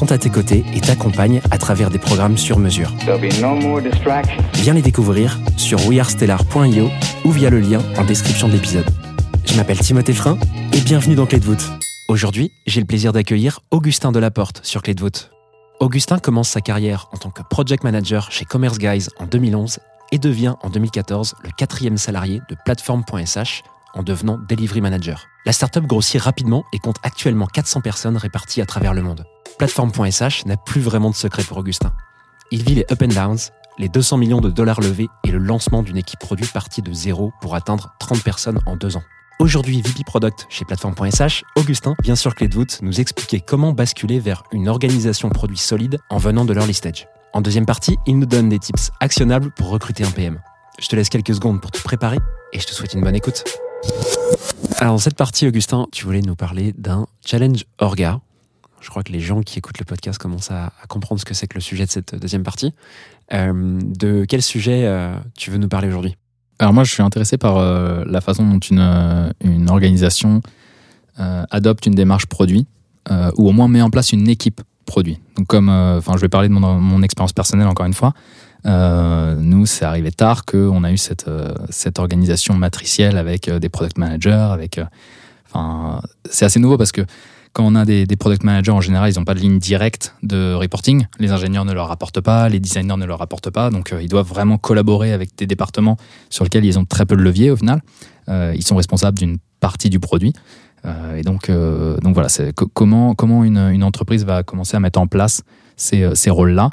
sont à tes côtés et t'accompagnent à travers des programmes sur mesure. No. Viens les découvrir sur wearestellar.io ou via le lien en description de l'épisode. Je m'appelle Timothée Frein et bienvenue dans Clé de voûte. Aujourd'hui, j'ai le plaisir d'accueillir Augustin Delaporte sur Clé de voûte. Augustin commence sa carrière en tant que project manager chez Commerce Guys en 2011 et devient en 2014 le quatrième salarié de Platform.sh en devenant delivery manager. La startup grossit rapidement et compte actuellement 400 personnes réparties à travers le monde. Platform.sh n'a plus vraiment de secret pour Augustin. Il vit les up and downs, les 200 millions de dollars levés et le lancement d'une équipe produit partie de zéro pour atteindre 30 personnes en deux ans. Aujourd'hui VP Product chez Platform.sh, Augustin vient sur Clé de voûte nous expliquer comment basculer vers une organisation produit solide en venant de l'early stage. En deuxième partie, il nous donne des tips actionnables pour recruter un PM. Je te laisse quelques secondes pour te préparer et je te souhaite une bonne écoute. Alors dans cette partie, Augustin, tu voulais nous parler d'un challenge orga. Je crois que les gens qui écoutent le podcast commencent à, comprendre ce que c'est que le sujet de cette deuxième partie. Euh, de quel sujet euh, tu veux nous parler aujourd'hui? Alors moi, je suis intéressé par euh, la façon dont une, organisation adopte une démarche produit ou au moins met en place une équipe produit. Donc comme, enfin, je vais parler de mon expérience personnelle encore une fois. Euh, nous, c'est arrivé tard qu'on a eu cette, euh, cette organisation matricielle avec euh, des product managers, avec, c'est assez nouveau parce que quand on a des, product managers, en général, ils n'ont pas de ligne directe de reporting. Les ingénieurs ne leur rapportent pas, les designers ne leur rapportent pas. Donc, ils doivent vraiment collaborer avec des départements sur lesquels ils ont très peu de levier au final. Ils sont responsables d'une partie du produit. Et donc, donc voilà, c'est co- comment, comment une, entreprise va commencer à mettre en place ces rôles-là?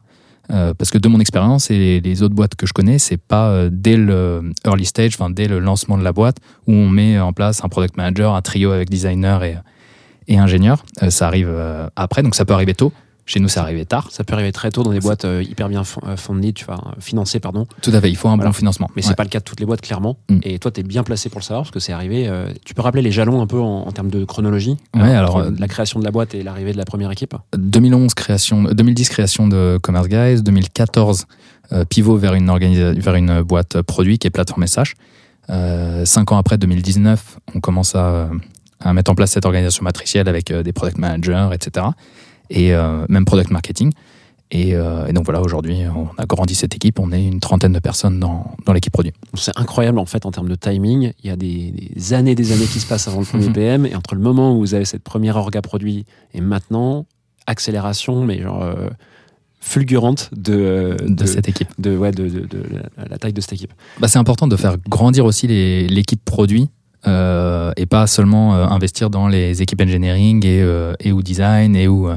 Euh, parce que de mon expérience et les, autres boîtes que je connais, c'est pas euh, dès le early stage, enfin dès le lancement de la boîte, où on met en place un product manager, un trio avec designer et, ingénieur. Euh, ça arrive après, donc ça peut arriver tôt. Chez nous, ça arrive tard. Ça peut arriver très tôt dans des boîtes euh, hyper bien euh, fondées, tu vois, financées, pardon. Tout à fait, il faut un Voilà. bon financement. Mais Ouais. c'est pas le cas de toutes les boîtes, clairement. Mm. Et toi, tu es bien placé pour le savoir parce que c'est arrivé. euh, tu peux rappeler les jalons un peu en, en termes de chronologie Ouais, euh, alors, entre la création de la boîte et l'arrivée de la première équipe 2011 création, 2010 création de Commerce Guys, 2014 euh, pivot vers une vers une boîte produit qui est Plateforme SH. Cinq ans après, 2019, on commence à, à mettre en place cette organisation matricielle avec des product managers, etc. Et euh, même product marketing. Et, euh, et donc voilà, aujourd'hui, on a grandi cette équipe. On est une trentaine de personnes dans, dans l'équipe produit. C'est incroyable en fait en termes de timing. Il y a des, des années des années qui se passent avant le premier Mhm. PM. Et entre le moment où vous avez cette première orga produit et maintenant, accélération, mais genre euh, fulgurante de, de cette équipe. de, ouais, de, de- la, taille de cette équipe. Bah, c'est important de faire grandir aussi l'équipe produit euh, et pas seulement investir dans les équipes engineering et, et ou design et ou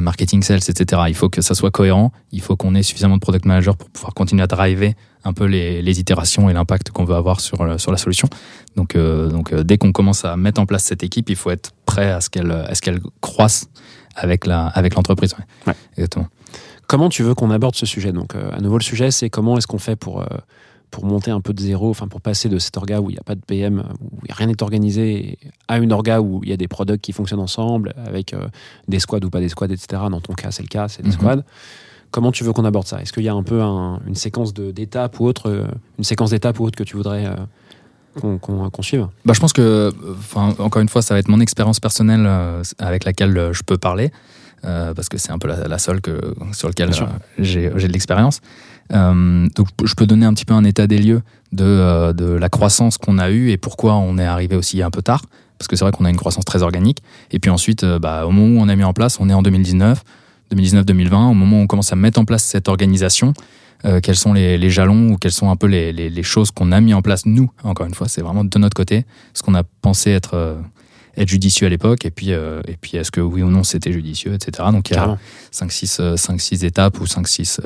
marketing sales, etc. Il faut que ça soit cohérent. Il faut qu'on ait suffisamment de product managers pour pouvoir continuer à driver un peu les, les itérations et l'impact qu'on veut avoir sur, le- sur la solution. Donc, euh, donc euh, dès qu'on commence à mettre en place cette équipe, il faut être prêt à ce qu'elle à ce qu'elle croisse avec la avec l'entreprise. ouais. Ouais. Exactement. Comment tu veux qu'on aborde ce sujet? Donc, euh, à nouveau, le sujet, c'est comment est-ce qu'on fait pour, euh, pour monter un peu de zéro, enfin, pour passer de cet orga où il n'y a pas de PM, où rien n'est organisé, à une orga où il y a des products qui fonctionnent ensemble, avec euh, des squads ou pas des squads, etc. Dans ton cas, c'est le cas, c'est des Mhm. squads. Comment tu veux qu'on aborde ça? Est-ce qu'il y a un peu un- une séquence d'étapes ou autre, euh, une séquence d'étapes ou autre que tu voudrais euh, qu'on suive? Bah, je pense que, encore une fois, ça va être mon expérience personnelle euh, avec laquelle je peux parler, parce que c'est un peu la, la seule que, sur laquelle euh, j'ai de l'expérience. Euh, donc, je peux donner un petit peu un état des lieux de, euh, de la croissance qu'on a eue et pourquoi on est arrivé aussi un peu tard, parce que c'est vrai qu'on a une croissance très organique. Et puis ensuite, euh, bah, au moment où on a mis en place, on est en 2019, 2019-2020, au moment où on commence à mettre en place cette organisation, euh, quels sont les, les jalons ou quelles sont un peu les, les, les choses qu'on a mis en place nous. Encore une fois, c'est vraiment de notre côté ce qu'on a pensé être euh, être judicieux à l'époque et puis euh, et puis est-ce que oui ou non c'était judicieux, etc. Donc il y a Carrément. 5-6 5 6 étapes ou 5-6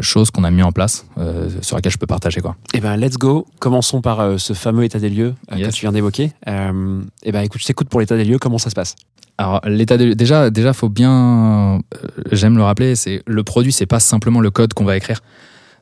choses qu'on a mis en place euh, sur lesquelles je peux partager quoi. Eh ben, let's go. Commençons par euh, ce fameux état des lieux euh, Yes. que tu viens d'évoquer. Euh, eh ben, écoute, je t'écoute pour l'état des lieux. Comment ça se passe? Alors l'état des lieux- déjà déjà faut bien euh, j'aime le rappeler c'est le produit c'est pas simplement le code qu'on va écrire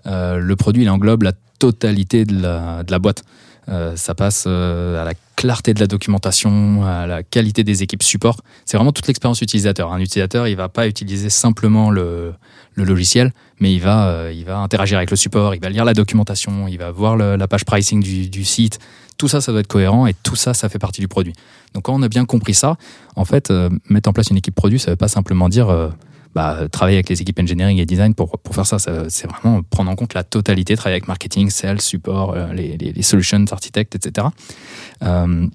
Euh, le produit il englobe la totalité de la, de la boîte Euh, ça passe euh, à la clarté de la documentation à la qualité des équipes support. C'est vraiment toute l'expérience utilisateur. Un utilisateur il va pas utiliser simplement le, logiciel mais il va euh, il va interagir avec le support il va lire la documentation il va voir la page pricing du, site. Tout ça ça doit être cohérent et tout ça ça fait partie du produit. Donc quand on a bien compris ça en fait, mettre en place une équipe produit, ça veut pas simplement dire bah, travailler avec les équipes engineering et design pour, pour faire ça. Ça- C'est vraiment prendre en compte la totalité, travailler avec marketing, sales, support, euh, les, les, solutions, architectes, etc. Euh,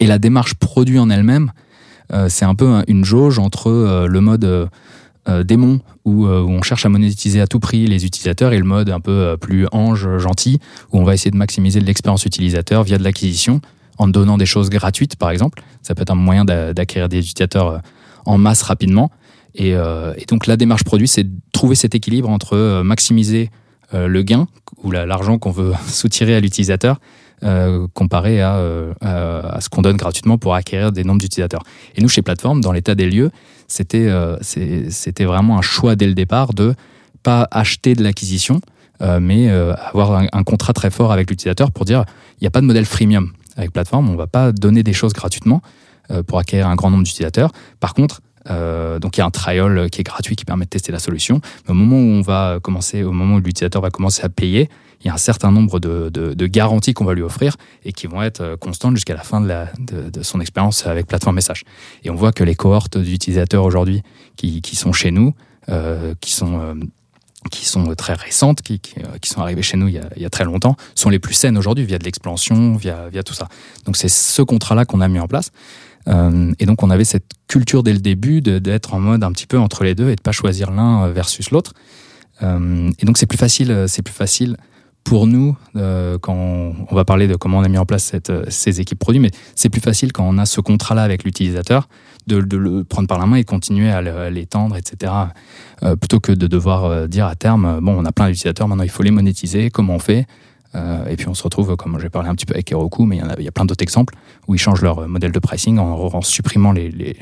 et la démarche produit en elle-même, euh, c'est un peu un- une jauge entre euh, le mode euh, démon, où, où on cherche à monétiser à tout prix les utilisateurs, et le mode un peu plus ange, gentil, où on va essayer de maximiser l'expérience utilisateur via de l'acquisition, en donnant des choses gratuites, par exemple. Ça peut être un moyen d'a- d'acquérir des utilisateurs en masse rapidement. Et, euh, et donc la démarche produit, c'est de trouver cet équilibre entre euh, maximiser euh, le gain ou la- l'argent qu'on veut soutirer à l'utilisateur comparé à, à, ce qu'on donne gratuitement pour acquérir des nombres d'utilisateurs. Et nous, chez Plateforme, dans l'état des lieux, c'était c'était vraiment un choix dès le départ de pas acheter de l'acquisition, mais avoir un, un contrat très fort avec l'utilisateur pour dire il n'y a pas de modèle freemium avec Plateforme, on va pas donner des choses gratuitement pour acquérir un grand nombre d'utilisateurs. Par contre, euh, donc il y a un trial qui est gratuit qui permet de tester la solution. Mais au moment où on va commencer, au moment où l'utilisateur va commencer à payer, il y a un certain nombre de, garanties qu'on va lui offrir et qui vont être euh, constantes jusqu'à la fin de, son expérience avec plateforme message. Et on voit que les cohortes d'utilisateurs aujourd'hui qui, sont chez nous, euh, qui sont très récentes, qui, sont arrivées chez nous il y, a, il y a très longtemps, sont les plus saines aujourd'hui via de l'expansion, via, via tout ça. Donc c'est ce contrat-là qu'on a mis en place. Euh, et donc on avait cette culture dès le début d'être en mode un petit peu entre les deux et de pas choisir l'un versus l'autre. Euh, et donc c'est plus facile, euh, c'est plus facile pour nous euh, quand on, va parler de comment on a mis en place euh, ces équipes produits, mais c'est plus facile quand on a ce contrat-là avec l'utilisateur de, de le prendre par la main et continuer à l'étendre, etc. Euh, plutôt que de devoir euh, dire à terme, euh, bon, on a plein d'utilisateurs, maintenant il faut les monétiser, comment on fait? Euh, Et puis on se retrouve, comme j'ai parlé un petit peu avec Heroku, mais il y, en a, il y a plein d'autres exemples où ils changent leur modèle de pricing en, en supprimant les, les,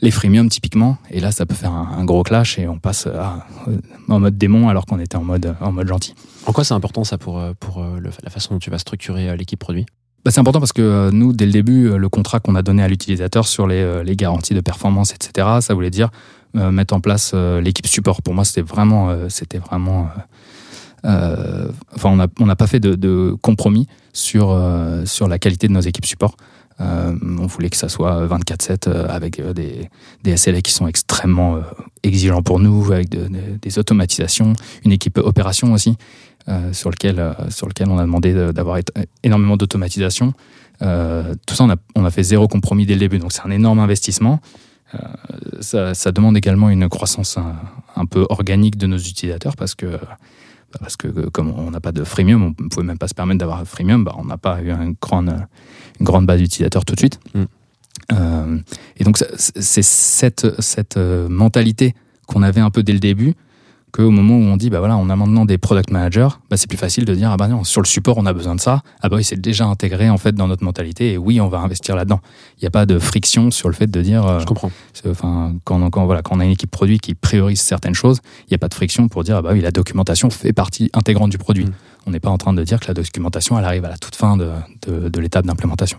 les freemiums typiquement. Et là, ça peut faire un, un gros clash et on passe à, euh, en mode démon alors qu'on était en mode, en mode gentil. En quoi c'est important ça pour, euh, pour le- la façon dont tu vas structurer l'équipe produit? Bah, c'est important parce que euh, nous, dès le début, euh, le contrat qu'on a donné à l'utilisateur sur les, euh, les garanties de performance, etc., ça voulait dire mettre en place l'équipe support. Pour moi, c'était vraiment, c'était vraiment. Euh, enfin, on n'a pas fait de, compromis sur, euh, sur la qualité de nos équipes support. Euh, on voulait que ça soit 24/7 euh, avec des, SLA qui sont extrêmement exigeants pour nous, avec de- de- des automatisations, une équipe opération aussi, sur, lequel, sur lequel on a demandé de- d'avoir énormément d'automatisation. Tout ça, on a, fait zéro compromis dès le début, donc c'est un énorme investissement. Ça, demande également une croissance un, peu organique de nos utilisateurs parce que, parce que euh, comme on n'a pas de freemium, on ne pouvait même pas se permettre d'avoir un freemium, bah, on n'a pas eu un grand, euh, une grande base d'utilisateurs tout de suite. Mm. Euh, et donc c'est cette, cette mentalité qu'on avait un peu dès le début qu'au moment où on dit bah voilà on a maintenant des product managers bah c'est plus facile de dire ah bah non sur le support on a besoin de ça ah bah oui c'est déjà intégré en fait dans notre mentalité et oui on va investir là-dedans il n'y a pas de friction sur le fait de dire euh, Je comprends. Enfin, quand, quand, voilà, quand on a une équipe produit qui priorise certaines choses, il n'y a pas de friction pour dire ah bah oui, la documentation fait partie intégrante du produit. Mm. On n'est pas en train de dire que la documentation elle arrive à la toute fin de, de, de l'étape d'implémentation.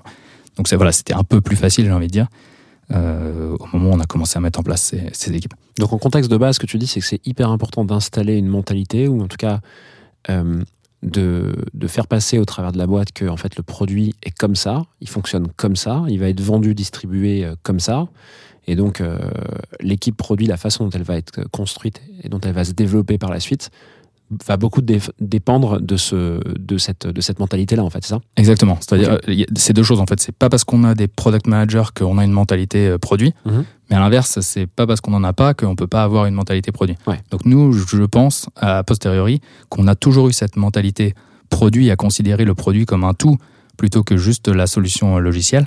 Donc voilà, c'était un peu plus facile, j'ai envie de dire, euh, au moment où on a commencé à mettre en place ces, équipes. Donc en contexte de base, ce que tu dis, c'est que c'est hyper important d'installer une mentalité, ou en tout cas euh, de, de faire passer au travers de la boîte que en fait, le produit est comme ça, il fonctionne comme ça, il va être vendu, distribué euh, comme ça. Et donc l'équipe produit, la façon dont elle va être construite et dont elle va se développer par la suite, va beaucoup dé- dépendre de, ce, de cette, de cette mentalité-là, en fait, c'est ça? Exactement. C'est-à-dire, euh, c'est deux choses en fait. C'est pas parce qu'on a des product managers qu'on a une mentalité euh, produit, Mhm. mais à l'inverse, c'est pas parce qu'on en a pas qu'on peut pas avoir une mentalité produit. Ouais. Donc nous, je je pense à posteriori qu'on a toujours eu cette mentalité produit à considérer le produit comme un tout plutôt que juste la solution euh, logicielle.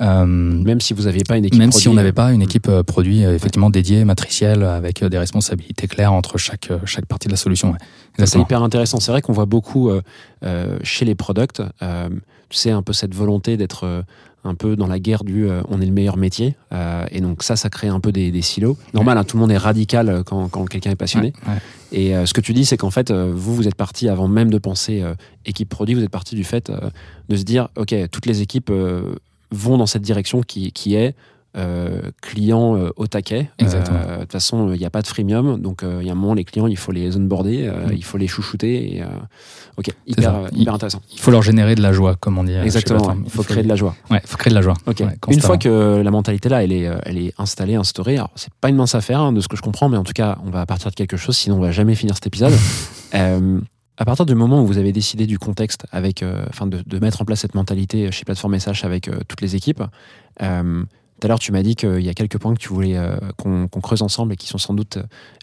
Euh, Même si vous n'aviez pas une équipe même si on produit, n'avait pas une Mm. équipe euh, produit euh, effectivement dédiée, matricielle, avec des responsabilités claires entre chaque, chaque partie de la solution. ouais. C'est hyper intéressant. C'est vrai qu'on voit beaucoup chez les products, tu sais, un peu cette volonté d'être un peu dans la guerre du euh, on est le meilleur métier. Euh, et donc ça, ça crée un peu des, des silos. Normal, hein, tout le monde est radical quand, quand quelqu'un est passionné. Ouais, ouais. Et euh, ce que tu dis, c'est qu'en fait, vous, vous êtes parti avant même de penser équipe produit, vous êtes parti du fait de se dire, OK, toutes les équipes vont dans cette direction qui, qui est euh, client euh, au taquet. Euh, De toute façon, il n'y a pas de freemium, donc il y a un moment, les clients, il faut les onboarder, Mm. il faut les chouchouter. Et, ok, hyper, intéressant. Il faut leur générer de la joie, comme on dit. Exactement, ouais. il faut créer de la joie. Ouais, faut créer de la joie. Ok. Ouais, Une fois que la mentalité là, elle est, elle est installée, instaurée, alors c'est pas une mince affaire hein, de ce que je comprends, mais en tout cas, on va partir de quelque chose, sinon on va jamais finir cet épisode. À partir du moment où vous avez décidé du contexte, avec, euh, enfin, de, mettre en place cette mentalité chez Plateforme SH avec euh, toutes les équipes. euh, tout à l'heure, tu m'as dit qu'il y a quelques points que tu voulais qu'on creuse ensemble et qui sont sans doute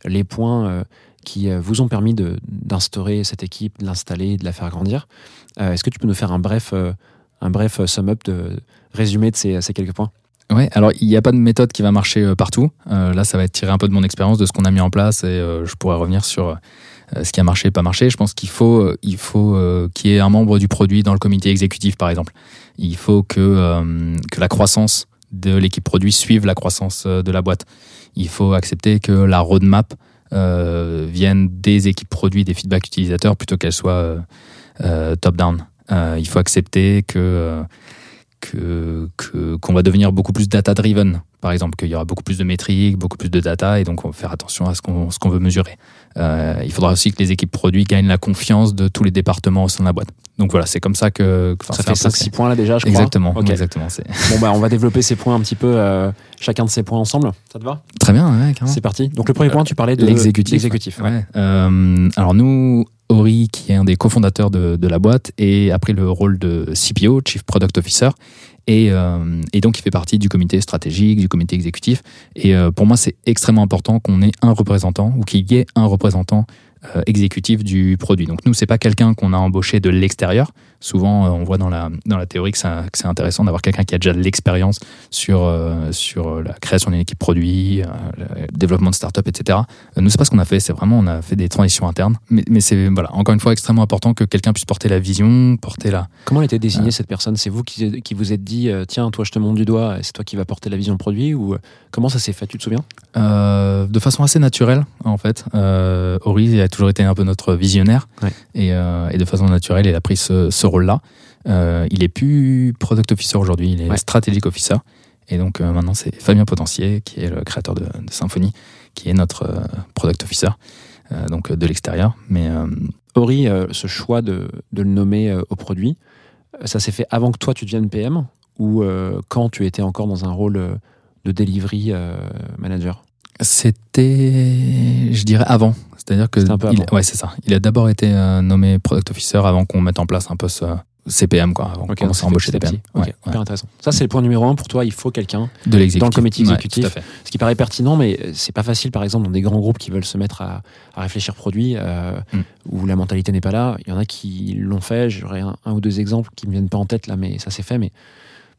les points qui vous ont permis d'instaurer cette équipe, de l'installer, de la faire grandir. Est-ce que tu peux nous faire un bref, un bref sum-up de résumé de ces, ces quelques points? Ouais, alors il n'y a pas de méthode qui va marcher partout. Là, ça va être tiré un peu de mon expérience, de ce qu'on a mis en place, et je pourrais revenir sur ce qui a marché pas marché. Je pense qu'il faut, euh, il faut euh, qu'il y ait un membre du produit dans le comité exécutif, par exemple. Il faut que, euh, que la croissance de l'équipe produit suive la croissance euh, de la boîte. Il faut accepter que la roadmap euh, vienne des équipes produits, des feedbacks utilisateurs, plutôt qu'elle soit euh, euh, top-down. Euh, il faut accepter que euh, que que- qu'on va devenir beaucoup plus data driven par exemple qu'il y aura beaucoup plus de métriques beaucoup plus de data et donc on va faire attention à ce qu'on ce qu'on veut mesurer Euh, il faudra aussi que les équipes produits gagnent la confiance de tous les départements au sein de la boîte donc voilà c'est comme ça que Ça fait peu 5-6 points là déjà, je crois. exactement Ok. exactement Bon, bah, on va développer ces points un petit peu, euh, chacun de ces points ensemble. Ça te va? Très bien ouais. C'est parti. Donc, le premier point, tu parlais de L'exécutif. l'exécutif. Ouais. Euh, alors nous, Ori, qui est un des cofondateurs de, de la boîte, et a pris le rôle de CPO, Chief Product Officer, et, euh, et donc il fait partie du comité stratégique, du comité exécutif. Et euh, pour moi, c'est extrêmement important qu'on ait un représentant ou qu'il y ait un représentant euh, exécutif du produit. Donc nous, c'est pas quelqu'un qu'on a embauché de l'extérieur. Souvent, euh, on voit dans la, dans la théorie que, ça- que c'est intéressant d'avoir quelqu'un qui a déjà de l'expérience sur, euh, sur euh, la création d'une équipe produit, euh, le développement de start-up, etc. Nous, c'est pas ce qu'on a fait. C'est vraiment, on a fait des transitions internes. Mais, mais c'est, voilà, encore une fois, extrêmement important que quelqu'un puisse porter la vision, porter la. Comment a été désignée cette personne? C'est vous qui, qui vous êtes dit, tiens, toi, je te montre du doigt, c'est toi qui vas porter la vision produit Ou comment ça s'est fait? Tu te souviens? De façon assez naturelle, en fait. Ori a toujours été un peu notre visionnaire. Ouais. Et, et de façon naturelle, il a pris ce, ce rôle-là. Euh, il est plus product officer aujourd'hui, il est Ouais. strategic officer. Et donc euh, maintenant, c'est Fabien Potentier, qui est le créateur de, de Symfony, qui est notre euh, product officer, donc de l'extérieur. Mais Ori, ce choix de, de le nommer au produit, ça s'est fait avant que toi, tu deviennes PM Ou quand tu étais encore dans un rôle de delivery manager? C'était, je dirais, avant. C'est-à-dire que un peu il- avant. ouais, c'est ça. Il a d'abord été euh, nommé product officer avant qu'on mette en place un peu ce CPM, quoi, avant qu'on commence à embaucher des PM. petit. Ok, Ouais, ouais. hyper intéressant. Ça, c'est le point numéro un pour toi. Il faut quelqu'un. Dans le comité exécutif. Ce qui paraît pertinent, mais c'est pas facile, par exemple, dans des grands groupes qui veulent se mettre à, à réfléchir produit, euh, Mm. où la mentalité n'est pas là. Il y en a qui l'ont fait. J'aurais un, un ou deux exemples qui me viennent pas en tête là, mais ça s'est fait. Mais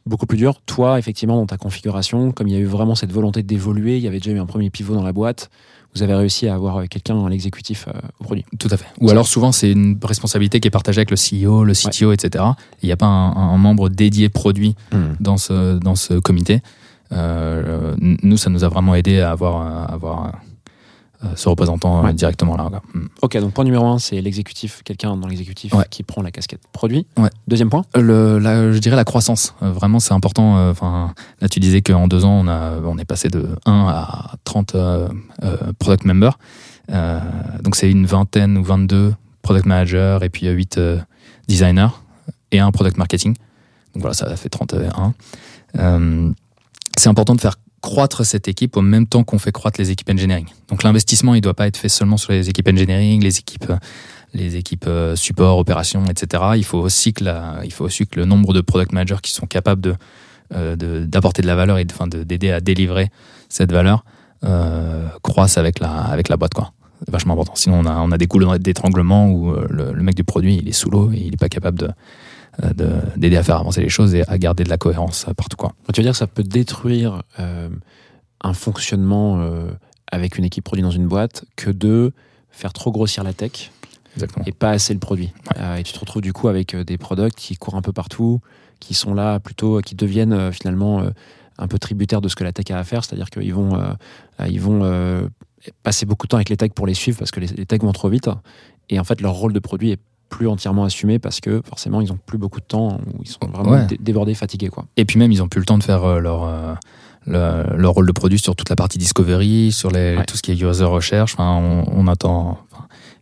beaucoup plus dur. Toi, effectivement, dans ta configuration, comme il y a eu vraiment cette volonté d'évoluer, il y avait déjà eu un premier pivot dans la boîte. Vous avez réussi à avoir quelqu'un dans l'exécutif euh, au produit. Tout à fait. Ou alors souvent c'est une responsabilité qui est partagée avec le CEO, le CTO, etc. Il n'y a pas un, un membre dédié produit dans ce, dans ce comité. Euh, nous, ça nous a vraiment aidé à avoir, à avoir euh, ce représentant euh, Ouais. directement là. Mm. Ok, donc point numéro un, c'est l'exécutif, quelqu'un dans l'exécutif Ouais. qui prend la casquette produit. Ouais. Deuxième point. Le, la- je dirais la croissance. Euh, vraiment, c'est important. euh, Enfin, là, tu disais qu'en deux ans, on, a, on est passé de 1 à 30 euh, euh, product members. Euh, donc, c'est une vingtaine ou 22 product managers et puis 8 designers et un product marketing. Donc voilà, ça fait 31. Euh, c'est important de faire croître cette équipe au même temps qu'on fait croître les équipes engineering. Donc l'investissement, il doit pas être fait seulement sur les équipes engineering, les équipes, les équipes euh, support, opération, etc. Il faut aussi que la, il faut aussi que le nombre de product managers qui sont capables de euh, d'apporter de, la valeur et de- enfin, de- d'aider à délivrer cette valeur euh, croissent avec la, avec la boîte. quoi. C'est vachement important. Sinon, on a, on a des coups d'étranglement où euh, le, le mec du produit, il est sous l'eau et il n'est pas capable euh, de- d'aider à faire avancer les choses et à garder de la cohérence euh, partout. Quoi. Tu veux dire que ça peut détruire euh, un fonctionnement euh, avec une équipe produit dans une boîte que de faire trop grossir la tech Exactement. et pas assez le produit. Euh, et tu te retrouves du coup avec euh, des products qui courent un peu partout, qui sont là plutôt, qui deviennent euh, finalement euh, un peu tributaires de ce que la tech a à faire, c'est-à-dire qu'ils vont, euh, euh, ils vont euh, passer beaucoup de temps avec les techs pour les suivre parce que les, les techs vont trop vite. Et en fait, leur rôle de produit est plus entièrement assumé parce que forcément, ils ont plus beaucoup de temps ou ils sont vraiment Ouais. débordés, fatigués. Quoi. Et puis même, ils ont plus le temps de faire euh, leur, euh, le- leur rôle de produit sur toute la partie discovery, sur les, Ouais. tout ce qui est user recherche. Enfin, on, on attend.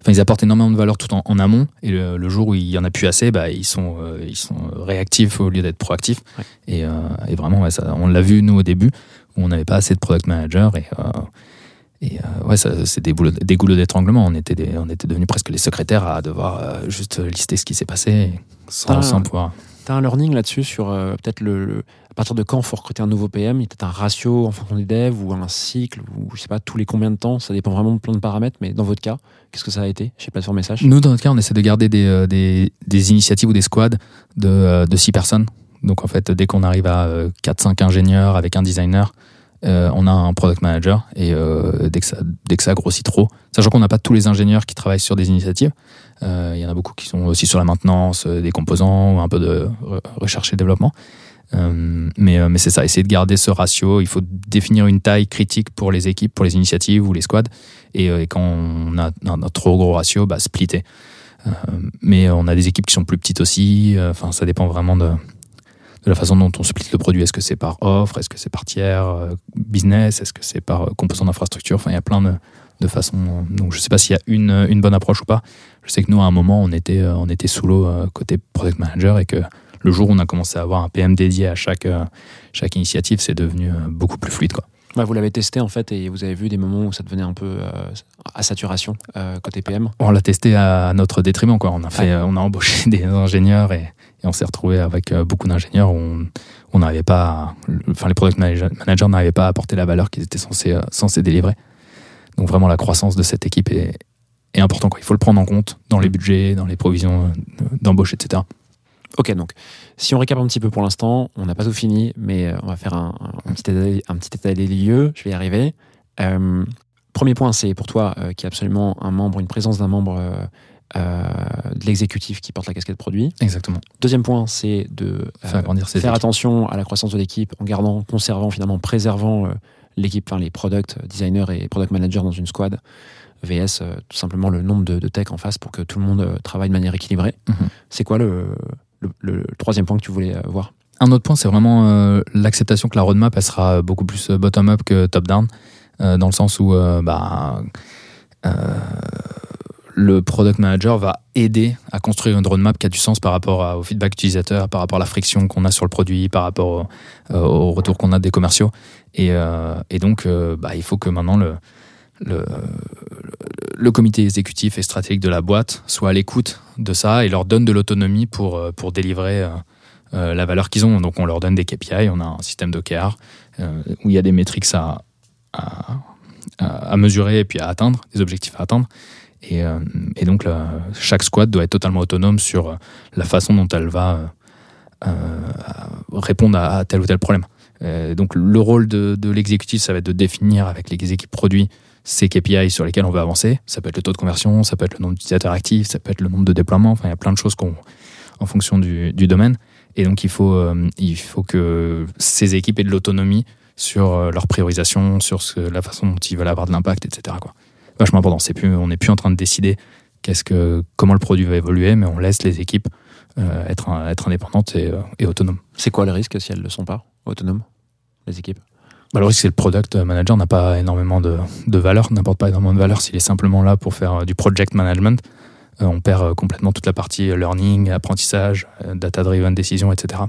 Enfin, ils apportent énormément de valeur tout en, en amont. Et le, le jour où il y en a plus assez, bah, ils sont, euh, ils sont réactifs au lieu d'être proactifs. Ouais. Et, euh, et vraiment, ça, on l'a vu nous au début où on n'avait pas assez de product manager et et euh, ouais, c'est des, des goulots d'étranglement. On était, des, on était devenus presque les secrétaires à devoir euh, juste lister ce qui s'est passé sans, sans pouvoir. Tu as un learning là-dessus sur euh, peut-être le, le- à partir de quand il faut recruter un nouveau PM Il y a peut-être un ratio en fonction des devs ou un cycle ou je sais pas, tous les combien de temps? Ça dépend vraiment de plein de paramètres, mais dans votre cas, qu'est-ce que ça a été? Chez Plateforme Message Nous, dans notre cas, on essaie de garder des, des, des initiatives ou des squads de, de six personnes. Donc, en fait, dès qu'on arrive à 4-5 ingénieurs avec un designer, euh, on a un product manager. Et euh, dès, que ça, grossit trop, sachant qu'on n'a pas tous les ingénieurs qui travaillent sur des initiatives, euh, il y en a beaucoup qui sont aussi sur la maintenance des composants ou un peu de re- recherche et développement. Mais c'est ça, essayer de garder ce ratio. Il faut définir une taille critique pour les équipes, pour les initiatives ou les squads. Et, quand on a un, trop gros ratio, bah, splitter. Mais on a des équipes qui sont plus petites aussi. Enfin, ça dépend vraiment de, de la façon dont on split le produit. Est-ce que c'est par offre Est-ce que c'est par tiers euh, business Est-ce que c'est par euh, composant d'infrastructure Enfin, il y a plein de, de façons. Donc, je sais pas s'il y a une, une bonne approche ou pas. Je sais que nous, à un moment, on était, euh, on était sous l'eau côté product manager et que le jour où on a commencé à avoir un PM dédié à chaque, chaque initiative, c'est devenu beaucoup plus fluide. Quoi. Ouais, Vous l'avez testé en fait et vous avez vu des moments où ça devenait un peu euh, à saturation euh, côté PM. On l'a testé à notre détriment. Quoi. On, a fait, on a embauché des ingénieurs et, et on s'est retrouvé avec euh, beaucoup d'ingénieurs où on on n'arrivait pas, à- enfin les product manager- managers n'arrivaient pas à apporter la valeur qu'ils étaient censés, censés délivrer. Donc vraiment la croissance de cette équipe est, est important. Quoi. Il faut le prendre en compte dans les budgets, dans les provisions d'embauche, etc. Ok, donc si on récap un petit peu pour l'instant, on n'a pas tout fini, mais euh, on va faire un, un petit, état, un petit état des lieux. Je vais y arriver. Euh, premier point, c'est pour toi euh, qui est absolument un membre, une présence d'un membre euh, de l'exécutif qui porte la casquette produit. Exactement. Deuxième point, c'est de Faire attention à la croissance de l'équipe en gardant, conservant, finalement préservant l'équipe, enfin les product designers et product managers dans une squad. VS, tout simplement le nombre de, de tech en face pour que tout le monde travaille de manière équilibrée. Mhm. C'est quoi le, le, troisième point que tu voulais euh, voir Un autre point, c'est vraiment euh, l'acceptation que la roadmap, elle sera beaucoup plus euh, bottom-up que top-down, dans le sens où bah, le product manager va aider à construire une roadmap qui a du sens par rapport au feedback utilisateur, par rapport à la friction qu'on a sur le produit, par rapport au, retour qu'on a des commerciaux. Et, donc, bah, il faut que maintenant le, le, comité exécutif et stratégique de la boîte soit à l'écoute de ça et leur donne de l'autonomie pour, euh, pour délivrer euh, euh, la valeur qu'ils ont. Donc on leur donne des KPI, on a un système d'OKR où il y a des métriques à, à, mesurer et puis à atteindre, des objectifs à atteindre. Et, et donc chaque squad doit être totalement autonome sur la façon dont elle va répondre à, tel ou tel problème. Donc le rôle de, de l'exécutif, ça va être de définir avec les équipes produits ces KPI sur lesquels on veut avancer. Ça peut être le taux de conversion, ça peut être le nombre d'utilisateurs actifs, ça peut être le nombre de déploiements. Enfin, il y a plein de choses qu'on, en fonction du, domaine. Et donc, il faut, euh, il faut que ces équipes aient de l'autonomie sur euh, leur priorisation, sur la façon dont ils veulent avoir de l'impact, etc. Quoi. Vachement important. C'est plus, on n'est plus en train de décider qu'est-ce que, comment le produit va évoluer, mais on laisse les équipes euh, être, être indépendantes et, et autonomes. C'est quoi le risque si elles ne le sont pas autonomes, les équipes? Bah, le risque, c'est le product manager n'a pas énormément de, de valeur, n'apporte pas énormément de valeur s'il est simplement là pour faire euh, du project management. Euh, on perd euh, complètement toute la partie learning, apprentissage, data-driven décision, etc.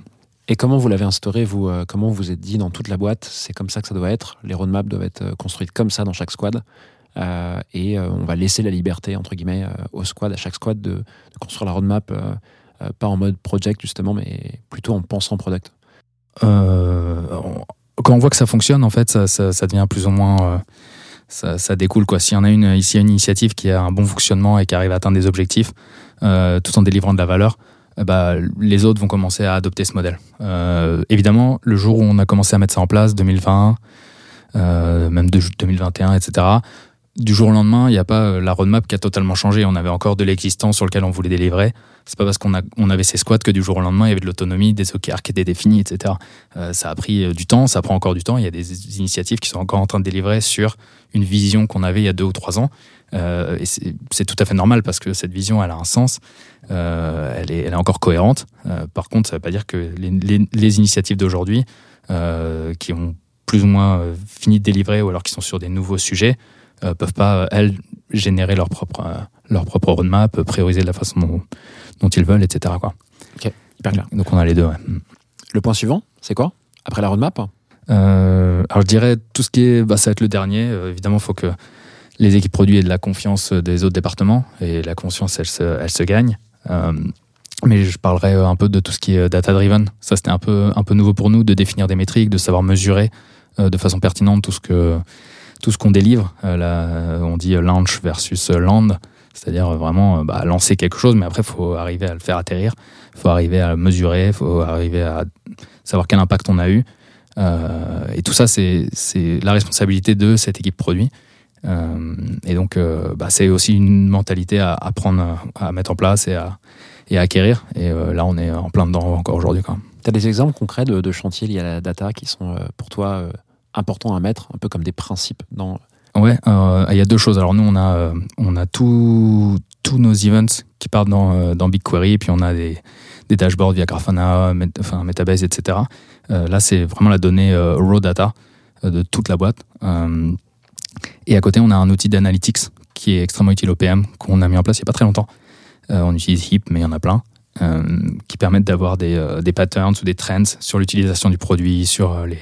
Et comment vous l'avez instauré, vous euh, Comment vous vous êtes dit dans toute la boîte, c'est comme ça que ça doit être Les roadmaps doivent être construites comme ça dans chaque squad. euh, et on va laisser la liberté, entre guillemets, au squad, à chaque squad, de, de construire la roadmap, pas en mode project justement, mais plutôt en pensant product? Euh, quand on voit que ça fonctionne, en fait, ça, ça- ça devient plus ou moins. euh, ça, ça découle quoi. S'il y en a une ici, une initiative qui a un bon fonctionnement et qui arrive à atteindre des objectifs, euh, tout en délivrant de la valeur, euh, bah, les autres vont commencer à adopter ce modèle. Euh, évidemment, le jour où on a commencé à mettre ça en place, 2020, euh, même de 2021, etc. Du jour au lendemain, il n'y a pas euh, la roadmap qui a totalement changé. On avait encore de l'existant sur lequel on voulait délivrer. C'est pas parce qu'on avait ces squads que du jour au lendemain, il y avait de l'autonomie, des OKR qui étaient définis, etc. Euh, ça a pris euh, du temps, ça prend encore du temps. Il y a des initiatives qui sont encore en train de délivrer sur une vision qu'on avait il y a deux ou trois ans. C'est tout à fait normal parce que cette vision, elle a un sens, elle, est, encore cohérente. Par contre, ça ne veut pas dire que les, initiatives d'aujourd'hui, qui ont plus ou moins fini de délivrer ou alors qui sont sur des nouveaux sujets, euh, peuvent pas, euh, elles, générer leur propre, euh, leur propre roadmap, euh, prioriser de la façon dont, dont ils veulent, etc. Quoi. Hyper clair. Donc on a les deux. ouais. Mm. Le point suivant, c'est quoi? Après la roadmap? Euh, alors je dirais tout ce qui est, bah, ça va être le dernier. Euh, évidemment, il faut que les équipes produits aient de la confiance des autres départements et la confiance, elle se, elle se gagne. Euh, mais je parlerai un peu de tout ce qui est data driven. Ça, c'était un peu, un peu nouveau pour nous de définir des métriques, de savoir mesurer euh, de façon pertinente tout ce que tout ce qu'on délivre. Euh, là, on dit launch versus land, c'est-à-dire vraiment euh, bah, lancer quelque chose, mais après, il faut arriver à le faire atterrir, il faut arriver à le mesurer, il faut arriver à savoir quel impact on a eu. Euh, et tout ça, c'est la responsabilité de cette équipe produit. Euh, et donc, euh, bah, c'est aussi une mentalité à apprendre à mettre en place et à, acquérir. Et euh, là, on est en plein dedans encore aujourd'hui. Tu as des exemples concrets de, de chantiers liés à la data qui sont euh, pour toi euh, importants à mettre, un peu comme des principes dans. Ouais, euh, il y a deux choses. Alors nous, on a, euh, on a tous nos events qui partent dans, euh, dans BigQuery, et puis on a des, des dashboards via Grafana, enfin, Metabase, etc. Là, c'est vraiment la donnée raw data de toute la boîte. Et à côté, on a un outil d'analytics qui est extrêmement utile au PM, qu'on a mis en place il n'y a pas très longtemps. On utilise HIP, mais il y en a plein, qui permettent d'avoir des, des patterns ou des trends sur l'utilisation du produit, sur les,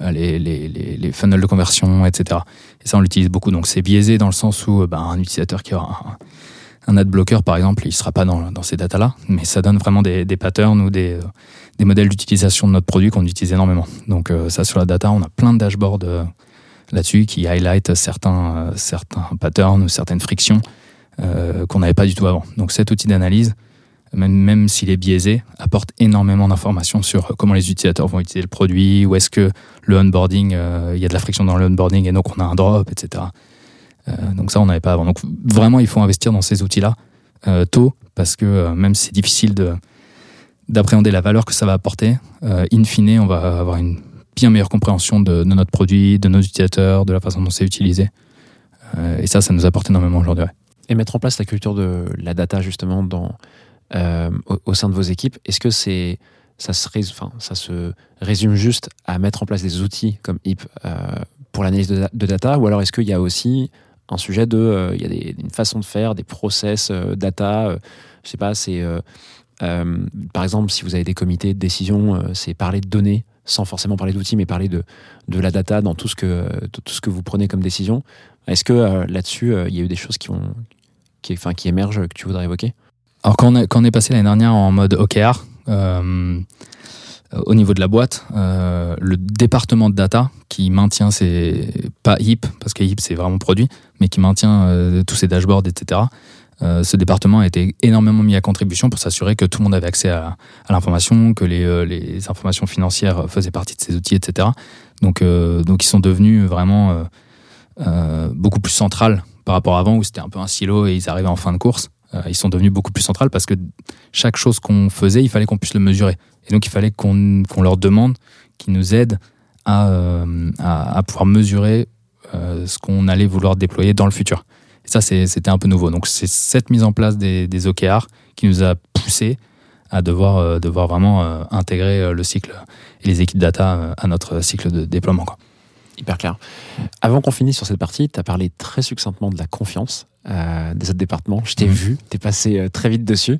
les, les, les, les funnels de conversion, etc. Et ça, on l'utilise beaucoup. Donc, c'est biaisé dans le sens où euh, ben, un utilisateur qui aura un, un ad blocker, par exemple, il ne sera pas dans, dans ces datas-là, mais ça donne vraiment des, patterns ou des, euh, des modèles d'utilisation de notre produit qu'on utilise énormément. Donc, euh, ça, sur la data, on a plein de dashboards euh, là-dessus qui highlight certains, euh, certains patterns ou certaines frictions euh, qu'on n'avait pas du tout avant. Donc, cet outil d'analyse, même, même s'il est biaisé, apporte énormément d'informations sur comment les utilisateurs vont utiliser le produit, où est-ce que le onboarding, euh, il y a de la friction dans le onboarding et donc on a un drop, etc. Euh, donc ça, on n'avait pas avant. Donc vraiment, il faut investir dans ces outils-là euh, tôt, parce que euh, même si c'est difficile de d'appréhender la valeur que ça va apporter, euh, in fine, on va avoir une bien meilleure compréhension de, notre produit, de nos utilisateurs, de la façon dont c'est utilisé. Euh, et ça, ça nous apporte énormément aujourd'hui. Et mettre en place la culture de la data justement dans, euh, au, sein de vos équipes, est-ce que c'est ça se, résume juste à mettre en place des outils comme HIP euh, pour l'analyse de, data ou alors est-ce qu'il y a aussi un sujet de euh, il y a une façon de faire, des process data, je sais pas, c'est par exemple si vous avez des comités de décision, c'est parler de données sans forcément parler d'outils, mais parler de, de la data dans tout ce que, tout ce que vous prenez comme décision. Est-ce que là-dessus, il y a eu des choses qui, ont, qui émergent que tu voudrais évoquer? Alors quand on, est, passé l'année dernière en mode OKR, euh, au niveau de la boîte, euh, le département de data qui maintient ses pas HIP parce que HIP c'est vraiment produit, mais qui maintient euh, tous ces dashboards, etc. ce département a été énormément mis à contribution pour s'assurer que tout le monde avait accès à, l'information, que les, informations financières faisaient partie de ces outils, etc. Donc, donc ils sont devenus vraiment beaucoup plus centrales par rapport à avant où c'était un peu un silo et ils arrivaient en fin de course. Euh, ils sont devenus beaucoup plus centrales parce que chaque chose qu'on faisait, il fallait qu'on puisse le mesurer. Et donc il fallait qu'on leur demande, qu'ils nous aident à, euh, pouvoir mesurer euh, ce qu'on allait vouloir déployer dans le futur. Et ça, c'était un peu nouveau. Donc c'est cette mise en place des, des OKR qui nous a poussé à devoir, vraiment intégrer le cycle et les équipes data à notre cycle de déploiement. Hyper clair. Avant qu'on finisse sur cette partie, tu as parlé très succinctement de la confiance euh, des autres départements. Je t'ai Mhm. vu, tu es passé euh, très vite dessus.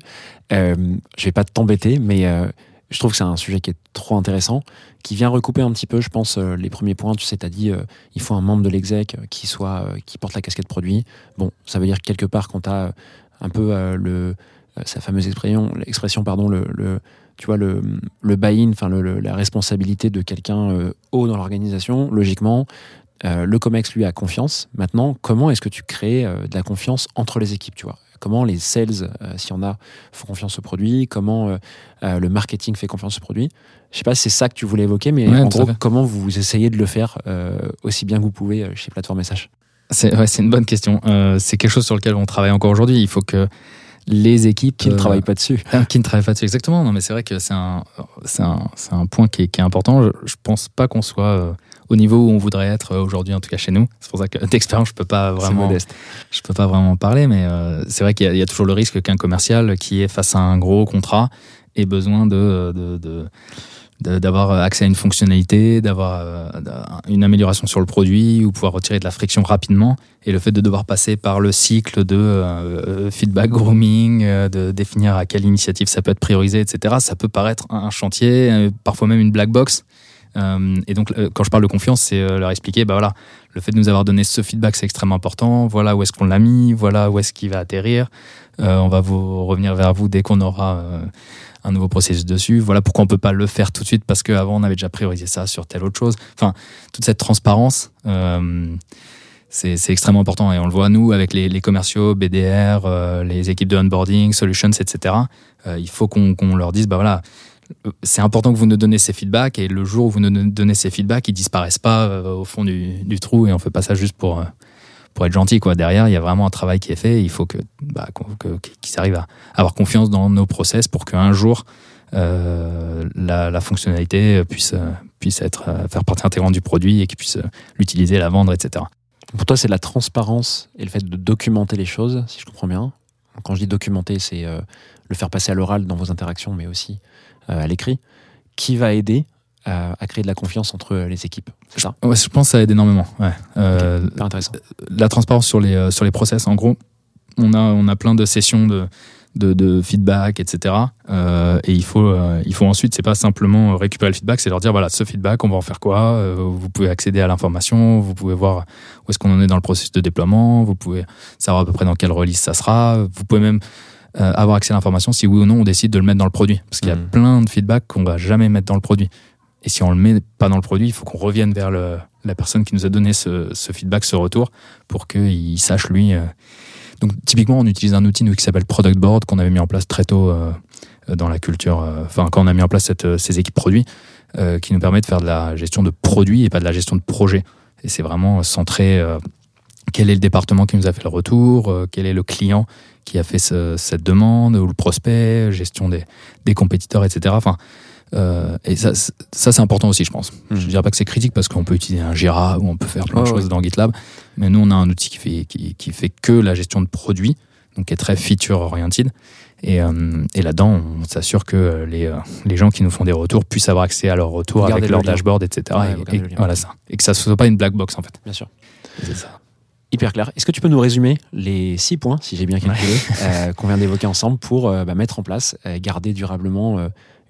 Euh, je vais pas t'embêter, mais euh, Je trouve que c'est un sujet qui est trop intéressant, qui vient recouper un petit peu, je pense, les premiers points. Tu sais, tu as dit, il faut un membre de l'exec qui soit, qui porte la casquette produit. Bon, ça veut dire que quelque part, quand tu as un peu le, sa fameuse expression, l'expression, pardon, le, le- tu vois, le, le buy-in, enfin, la responsabilité de quelqu'un euh, haut dans l'organisation, logiquement, euh, le COMEX, lui, a confiance. Maintenant, comment est-ce que tu crées euh, de la confiance entre les équipes, tu vois? Comment les sales, s'il y en a, font confiance au produit? Comment le marketing fait confiance au produit? Je sais pas si c'est ça que tu voulais évoquer, mais Ouais, en gros, fait. comment vous essayez de le faire aussi bien que vous pouvez chez Plateforme SH C'est ouais, une bonne question. C'est quelque chose sur lequel on travaille encore aujourd'hui. Il faut que les équipes Qui ne euh, travaillent pas dessus qui ne travaillent pas dessus exactement. Non, mais c'est vrai que c'est un, c'est un, c'est un point qui est, qui est important. Je, je pense pas qu'on soit euh, au niveau où on voudrait être euh, aujourd'hui, en tout cas chez nous. C'est pour ça que d'expérience, je peux pas vraiment, je peux pas vraiment en parler. Mais euh, c'est vrai qu'il y, y a toujours le risque qu'un commercial qui est face à un gros contrat ait besoin de, de- de- d'avoir accès à une fonctionnalité, d'avoir euh, une amélioration sur le produit ou pouvoir retirer de la friction rapidement. Et le fait de devoir passer par le cycle de euh, feedback grooming, euh, de définir à quelle initiative ça peut être priorisé, etc., ça peut paraître un chantier, euh, parfois même une black box. Euh, et donc, euh, quand je parle de confiance, c'est euh, leur expliquer, bah voilà, le fait de nous avoir donné ce feedback, c'est extrêmement important. Voilà où est-ce qu'on l'a mis, voilà où est-ce qu'il va atterrir. Euh, on va vous revenir vers vous dès qu'on aura euh, un nouveau processus dessus. Voilà pourquoi on peut pas le faire tout de suite parce qu'avant on avait déjà priorisé ça sur telle autre chose. Enfin, toute cette transparence, euh, c'est extrêmement important et on le voit nous avec les, commerciaux, BDR, euh, les équipes de onboarding, solutions, etc. Euh, il faut qu'on leur dise, bah voilà, c'est important que vous nous donnez ces feedbacks et le jour où vous nous donnez ces feedbacks, ils disparaissent pas au fond du, du trou et on fait pas ça juste pour pour être gentil quoi. Derrière, il y a vraiment un travail qui est fait. Il faut que bah, qu'ils arrivent à avoir confiance dans nos process pour qu'un jour euh, la, fonctionnalité puisse puisse être euh, faire partie intégrante du produit et qu'ils puissent euh, l'utiliser, la vendre, etc. Pour toi, c'est la transparence et le fait de documenter les choses, si je comprends bien. Quand je dis documenter, c'est le faire passer à l'oral dans vos interactions, mais aussi à l'écrit, qui va aider euh, à créer de la confiance entre les équipes. C'est ça? Ouais, je pense que ça aide énormément. Ouais. Euh, intéressant. la transparence sur les, euh, sur les process, en gros, on a, on a plein de sessions de, de, de feedback, etc. Euh, et il faut, euh, il faut ensuite, c'est pas simplement récupérer le feedback, c'est leur dire voilà, ce feedback, on va en faire quoi? Euh, Vous pouvez accéder à l'information, vous pouvez voir où est-ce qu'on en est dans le processus de déploiement, vous pouvez savoir à peu près dans quelle release ça sera, vous pouvez même euh, avoir accès à l'information si oui ou non on décide de le mettre dans le produit. Parce qu'il y a Mhm. plein de feedback qu'on va jamais mettre dans le produit. Et si on le met pas dans le produit, il faut qu'on revienne vers la personne qui nous a donné ce, feedback, ce retour, pour qu'il sache lui. euh. Donc typiquement, on utilise un outil nous, qui s'appelle Product Board qu'on avait mis en place très tôt euh, dans la culture. euh, Enfin, quand on a mis en place euh, ces équipes produits, euh, qui nous permet de faire de la gestion de produits et pas de la gestion de projet. Et c'est vraiment centré. euh, quel est le département qui nous a fait le retour euh, Quel est le client qui a fait ce- cette demande ou le prospect Gestion des, des compétiteurs, etc. Enfin, euh, et ça, c'est- ça c'est important aussi, je pense. Mhm. Je dirais pas que c'est critique parce qu'on peut utiliser un Jira ou on peut faire plein de choses ouais. dans GitLab, mais nous on a un outil qui fait, qui, qui fait que la gestion de produits, donc qui est très feature oriented. Et, euh, et là-dedans, on s'assure que les, euh, les gens qui nous font des retours puissent avoir accès à leurs retours avec le leur dashboard, etc. Ouais, et- le voilà ça. Et que ça ne soit pas une black box en fait. Bien sûr. C'est ça. Hyper clair. Est-ce que tu peux nous résumer les six points, si j'ai bien calculé, euh, qu'on vient d'évoquer ensemble pour euh, bah, mettre en place et garder durablement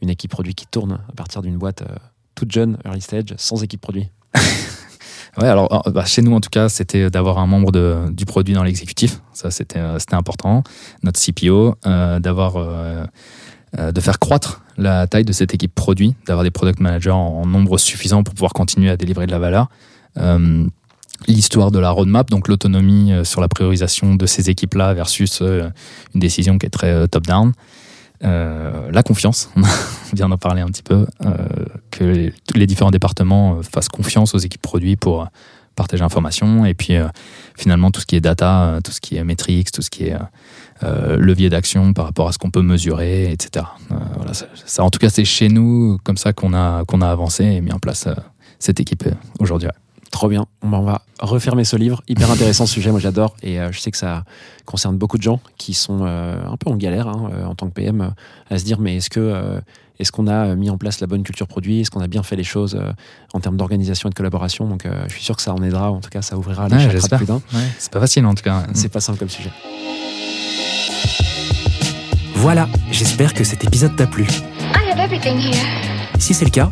une équipe produit qui tourne à partir d'une boîte euh, toute jeune, early stage, sans équipe produit Ouais, alors euh, bah, chez nous en tout cas, c'était d'avoir un membre du produit dans l'exécutif. Ça, c'était euh, important. Notre CPO, d'avoir de faire croître la taille de cette équipe produit, d'avoir des product managers en, nombre suffisant pour pouvoir continuer à délivrer de la valeur. L'histoire de la roadmap, donc l'autonomie sur la priorisation de ces équipes-là versus une décision qui est très top-down. Euh, la confiance, on vient d'en parler un petit peu, euh, que les, les différents départements euh, fassent confiance aux équipes produits pour partager l'information et puis finalement tout ce qui est data, tout ce qui est metrics, tout ce qui est levier d'action par rapport à ce qu'on peut mesurer, etc. Voilà, ça, en tout cas, c'est chez nous comme ça qu'on a, qu'on a avancé et mis en place cette équipe aujourd'hui. Trop bien. Bah, on va refermer ce livre. Hyper intéressant ce sujet, moi j'adore. Et euh, je sais que ça concerne beaucoup de gens qui sont euh, un peu en galère hein, euh, en tant que PM à se dire mais est-ce que euh, est-ce qu'on a mis en place la bonne culture produit? Est-ce qu'on a bien fait les choses euh, en termes d'organisation et de collaboration? Donc euh, je suis sûr que ça en aidera. En tout cas, ça ouvrira les Ouais, chakras plus d'un. Ouais, c'est pas facile en tout cas. C'est pas simple comme sujet. Voilà, j'espère que cet épisode t'a plu. I have every everything here. Si c'est le cas,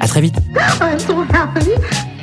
À très vite.